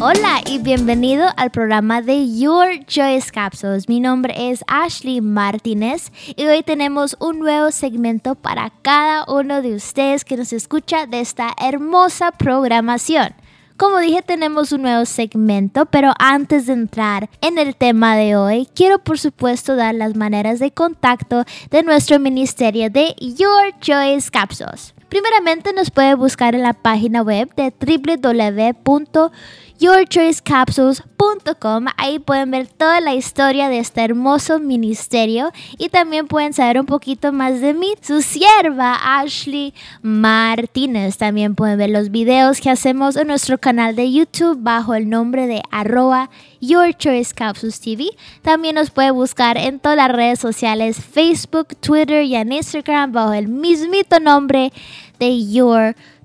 Hola y bienvenido al programa de Your Choice Capsules. Mi nombre es Ashley Martínez y hoy tenemos un nuevo segmento para cada uno de ustedes que nos escucha de esta hermosa programación. Como dije, tenemos un nuevo segmento, pero antes de entrar en el tema de hoy, quiero por supuesto dar las maneras de contacto de nuestro ministerio de Your Choice Capsules. Primeramente nos puede buscar en la página web de www yourchoicecapsules.com. Ahí pueden ver toda la historia de este hermoso ministerio y también pueden saber un poquito más de mí, su sierva Ashley Martínez. También pueden ver los videos que hacemos en nuestro canal de YouTube bajo el nombre de arroba Your Choice Capsules TV. También nos puede buscar en todas las redes sociales, Facebook, Twitter y en Instagram bajo el mismito nombre de Your Choice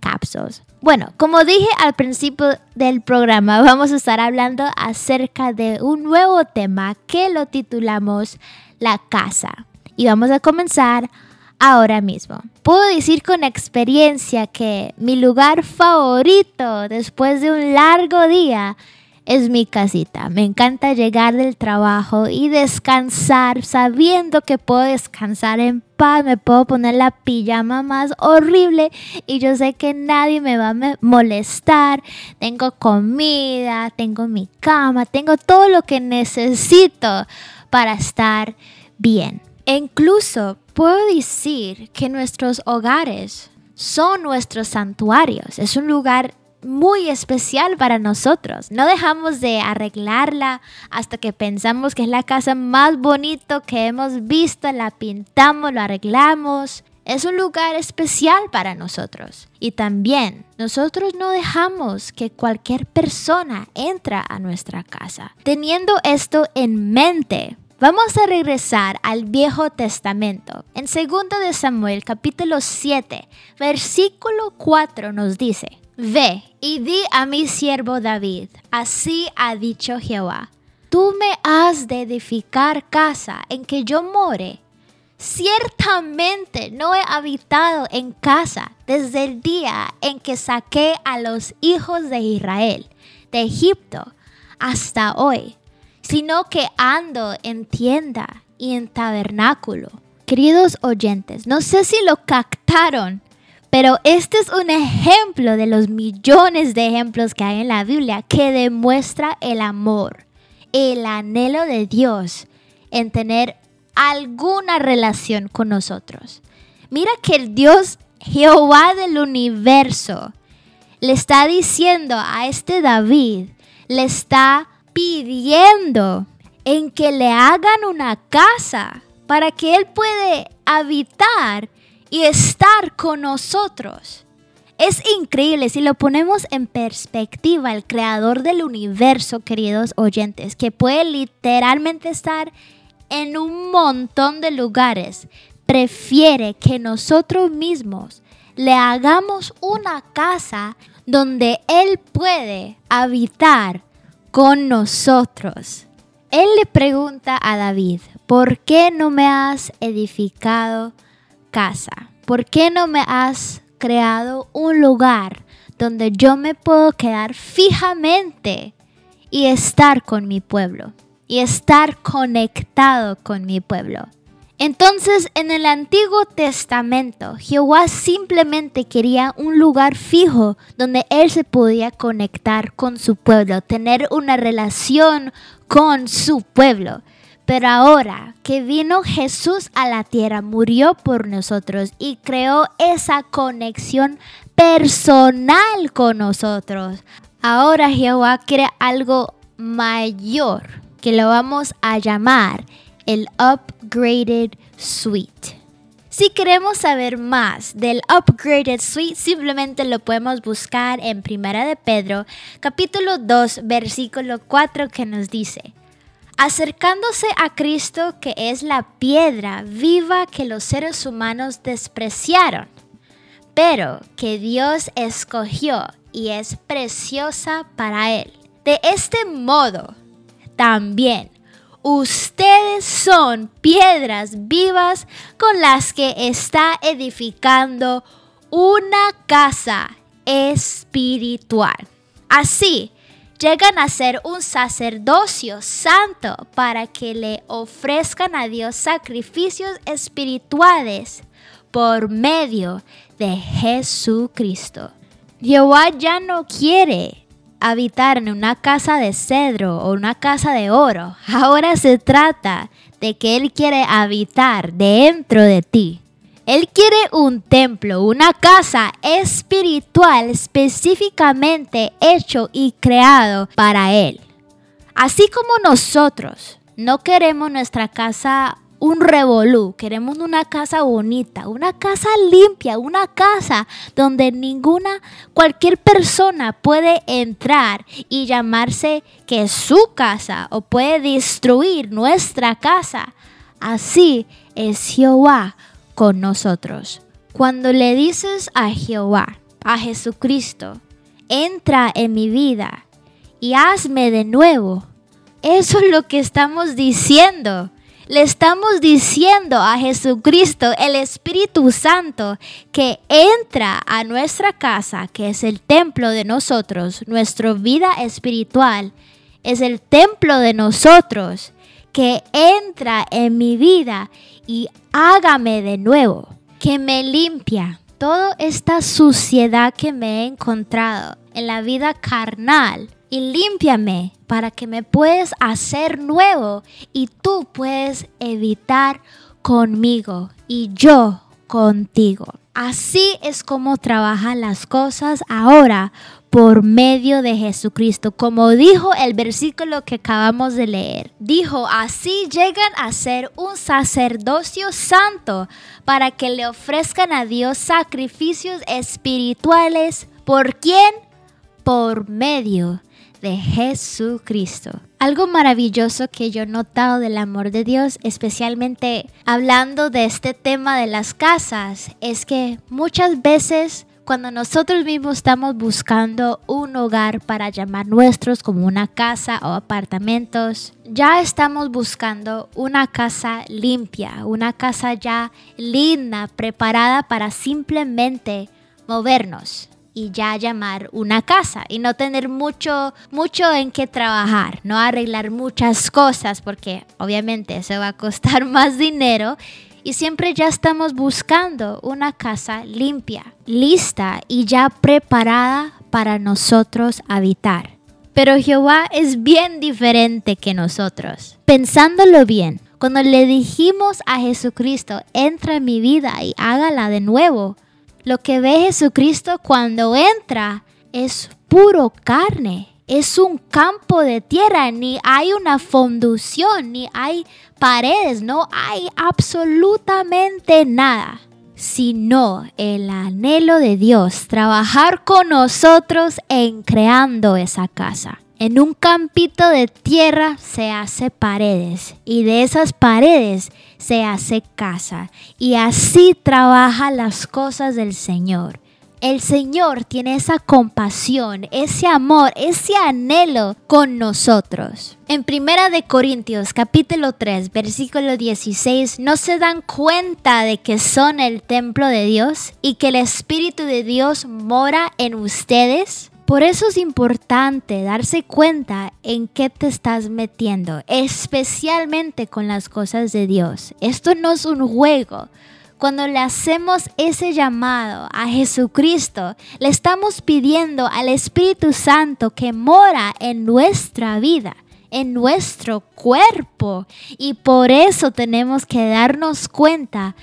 Capsules. Bueno, como dije al principio del programa, vamos a estar hablando acerca de un nuevo tema que lo titulamos La casa. Y vamos a comenzar ahora mismo. Puedo decir con experiencia que mi lugar favorito después de un largo día es mi casita. Me encanta llegar del trabajo y descansar sabiendo que puedo descansar en paz, me puedo poner la pijama más horrible y yo sé que nadie me va a molestar. Tengo comida, tengo mi cama, tengo todo lo que necesito para estar bien. E incluso puedo decir que nuestros hogares son nuestros santuarios. Es un lugar muy especial para nosotros. No dejamos de arreglarla hasta que pensamos que es la casa más bonito que hemos visto, la pintamos, lo arreglamos. Es un lugar especial para nosotros. Y también nosotros no dejamos que cualquier persona entre a nuestra casa. Teniendo esto en mente, Vamos a regresar al Viejo Testamento. En 2 de Samuel capítulo 7, versículo 4 nos dice, Ve y di a mi siervo David, así ha dicho Jehová, tú me has de edificar casa en que yo more. Ciertamente no he habitado en casa desde el día en que saqué a los hijos de Israel de Egipto hasta hoy, sino que ando en tienda y en tabernáculo. Queridos oyentes, no sé si lo captaron, pero este es un ejemplo de los millones de ejemplos que hay en la Biblia que demuestra el amor, el anhelo de Dios en tener alguna relación con nosotros. Mira que el Dios Jehová del universo le está diciendo a este David, le está pidiendo en que le hagan una casa para que él puede habitar y estar con nosotros. Es increíble si lo ponemos en perspectiva, el creador del universo, queridos oyentes, que puede literalmente estar en un montón de lugares, prefiere que nosotros mismos le hagamos una casa donde Él puede habitar con nosotros. Él le pregunta a David, ¿por qué no me has edificado casa? ¿Por qué no me has creado un lugar donde yo me puedo quedar fijamente y estar con mi pueblo? Y estar conectado con mi pueblo. Entonces, en el Antiguo Testamento, Jehová simplemente quería un lugar fijo donde él se podía conectar con su pueblo, tener una relación con su pueblo. Pero ahora que vino Jesús a la tierra, murió por nosotros y creó esa conexión personal con nosotros. Ahora Jehová quiere algo mayor que lo vamos a llamar el upgraded suite. Si queremos saber más del Upgraded Suite, simplemente lo podemos buscar en Primera de Pedro, capítulo 2, versículo 4, que nos dice, acercándose a Cristo que es la piedra viva que los seres humanos despreciaron, pero que Dios escogió y es preciosa para Él. De este modo, también ustedes son piedras vivas con las que está edificando una casa espiritual. Así, llegan a ser un sacerdocio santo para que le ofrezcan a Dios sacrificios espirituales por medio de Jesucristo. Jehová ya no quiere habitar en una casa de cedro o una casa de oro. Ahora se trata de que Él quiere habitar dentro de ti. Él quiere un templo, una casa espiritual específicamente hecho y creado para Él. Así como nosotros no queremos nuestra casa un revolú, queremos una casa bonita, una casa limpia, una casa donde ninguna, cualquier persona puede entrar y llamarse que su casa o puede destruir nuestra casa. Así es Jehová con nosotros. Cuando le dices a Jehová, a Jesucristo, entra en mi vida y hazme de nuevo, eso es lo que estamos diciendo le estamos diciendo a Jesucristo, el Espíritu Santo, que entra a nuestra casa, que es el templo de nosotros, nuestra vida espiritual, es el templo de nosotros, que entra en mi vida y hágame de nuevo, que me limpia toda esta suciedad que me he encontrado en la vida carnal y límpiame para que me puedas hacer nuevo y tú puedes evitar conmigo y yo contigo. Así es como trabajan las cosas ahora por medio de Jesucristo. Como dijo el versículo que acabamos de leer. Dijo, así llegan a ser un sacerdocio santo para que le ofrezcan a Dios sacrificios espirituales. ¿Por quién? Por medio de Jesucristo. Algo maravilloso que yo he notado del amor de Dios, especialmente hablando de este tema de las casas, es que muchas veces cuando nosotros mismos estamos buscando un hogar para llamar nuestros como una casa o apartamentos, ya estamos buscando una casa limpia, una casa ya linda, preparada para simplemente movernos y ya llamar una casa y no tener mucho mucho en qué trabajar, no arreglar muchas cosas porque obviamente eso va a costar más dinero y siempre ya estamos buscando una casa limpia, lista y ya preparada para nosotros habitar. Pero Jehová es bien diferente que nosotros. Pensándolo bien, cuando le dijimos a Jesucristo, entra en mi vida y hágala de nuevo, lo que ve Jesucristo cuando entra es puro carne. Es un campo de tierra, ni hay una fundación, ni hay paredes, no hay absolutamente nada, sino el anhelo de Dios, trabajar con nosotros en creando esa casa. En un campito de tierra se hace paredes y de esas paredes se hace casa. Y así trabaja las cosas del Señor. El Señor tiene esa compasión, ese amor, ese anhelo con nosotros. En Primera de Corintios capítulo 3, versículo 16, ¿no se dan cuenta de que son el templo de Dios y que el Espíritu de Dios mora en ustedes? Por eso es importante darse cuenta en qué te estás metiendo, especialmente con las cosas de Dios. Esto no es un juego. Cuando le hacemos ese llamado a Jesucristo, le estamos pidiendo al Espíritu Santo que mora en nuestra vida en nuestro cuerpo y por eso tenemos que darnos cuenta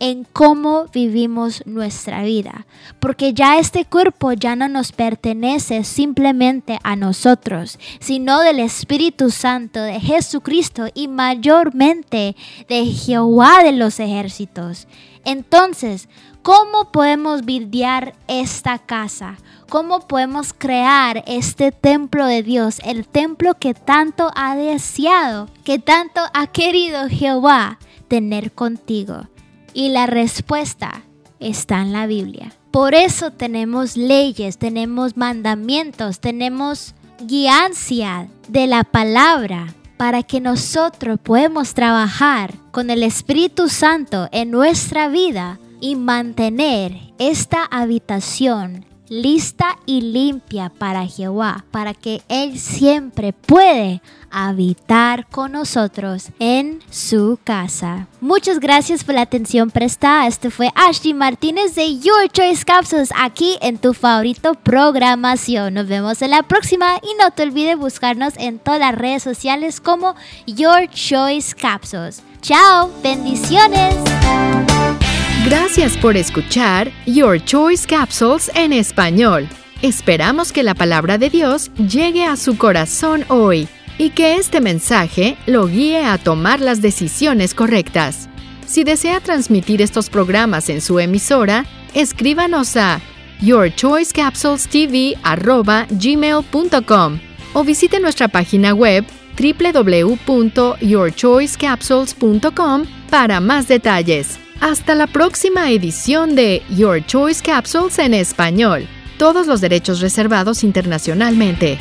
en cómo vivimos nuestra vida, porque ya este cuerpo ya no nos pertenece simplemente a nosotros, sino del Espíritu Santo de Jesucristo y mayormente de Jehová de los ejércitos. Entonces, ¿cómo podemos virdear esta casa? ¿Cómo podemos crear este templo de Dios, el templo que tanto ha deseado, que tanto ha querido Jehová tener contigo? Y la respuesta está en la Biblia. Por eso tenemos leyes, tenemos mandamientos, tenemos guiancia de la palabra para que nosotros podamos trabajar con el Espíritu Santo en nuestra vida y mantener esta habitación lista y limpia para Jehová, para que Él siempre puede habitar con nosotros en su casa. Muchas gracias por la atención prestada. Este fue Ashley Martínez de Your Choice Capsules aquí en tu favorito programación. Nos vemos en la próxima y no te olvides buscarnos en todas las redes sociales como Your Choice Capsules. Chao, bendiciones. Gracias por escuchar Your Choice Capsules en español. Esperamos que la palabra de Dios llegue a su corazón hoy y que este mensaje lo guíe a tomar las decisiones correctas. Si desea transmitir estos programas en su emisora, escríbanos a yourchoicecapsulestv@gmail.com o visite nuestra página web www.yourchoicecapsules.com para más detalles. Hasta la próxima edición de Your Choice Capsules en español. Todos los derechos reservados internacionalmente.